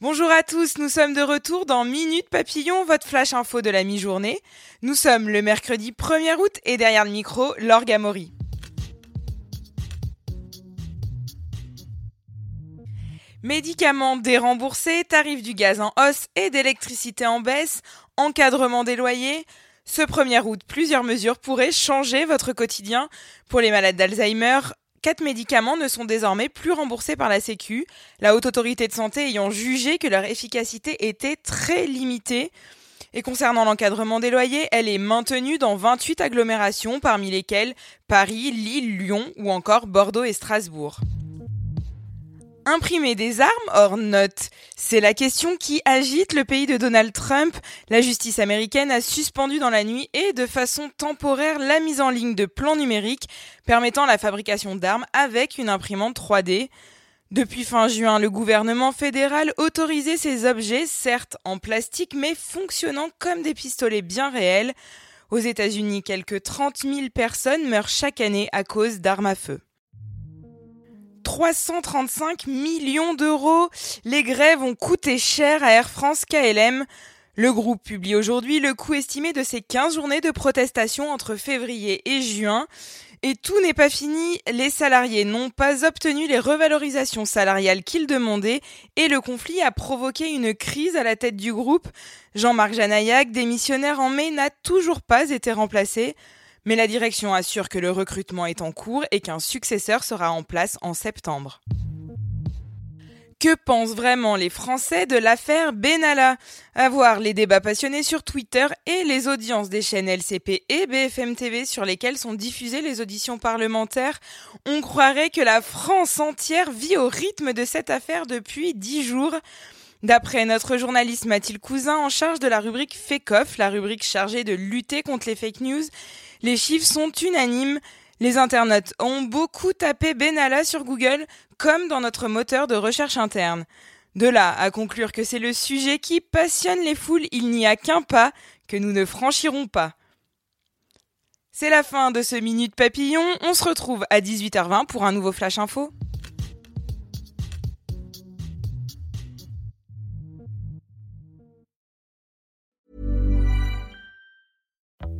Bonjour à tous, nous sommes de retour dans Minute Papillon, votre flash info de la mi-journée. Nous sommes le mercredi 1er août et derrière le micro, Laure Gamory. Médicaments déremboursés, tarifs du gaz en hausse et d'électricité en baisse, encadrement des loyers. Ce 1er août, plusieurs mesures pourraient changer votre quotidien. Pour les malades d'Alzheimer, quatre médicaments ne sont désormais plus remboursés par la Sécu, la Haute Autorité de Santé ayant jugé que leur efficacité était très limitée. Et concernant l'encadrement des loyers, elle est maintenue dans 28 agglomérations, parmi lesquelles Paris, Lille, Lyon ou encore Bordeaux et Strasbourg. Imprimer des armes hors note C'est la question qui agite le pays de Donald Trump. La justice américaine a suspendu dans la nuit et de façon temporaire la mise en ligne de plans numériques permettant la fabrication d'armes avec une imprimante 3D. Depuis fin juin, le gouvernement fédéral autorisait ces objets, certes en plastique, mais fonctionnant comme des pistolets bien réels. Aux États-Unis, quelques 30 000 personnes meurent chaque année à cause d'armes à feu. 335 millions d'euros. Les grèves ont coûté cher à Air France KLM. Le groupe publie aujourd'hui le coût estimé de ses 15 journées de protestation entre février et juin. Et tout n'est pas fini, les salariés n'ont pas obtenu les revalorisations salariales qu'ils demandaient et le conflit a provoqué une crise à la tête du groupe. Jean-Marc Janaillac, démissionnaire en mai, n'a toujours pas été remplacé mais la direction assure que le recrutement est en cours et qu'un successeur sera en place en septembre. Que pensent vraiment les Français de l'affaire Benalla? À voir les débats passionnés sur Twitter et les audiences des chaînes LCP et BFM TV sur lesquelles sont diffusées les auditions parlementaires, on croirait que la France entière vit au rythme de cette affaire depuis dix jours. D'après notre journaliste Mathilde Cousin en charge de la rubrique FECOF, la rubrique chargée de lutter contre les fake news, les chiffres sont unanimes. Les internautes ont beaucoup tapé Benalla sur Google, comme dans notre moteur de recherche interne. De là à conclure que c'est le sujet qui passionne les foules, il n'y a qu'un pas que nous ne franchirons pas. C'est la fin de ce Minute Papillon. On se retrouve à 18h20 pour un nouveau Flash Info.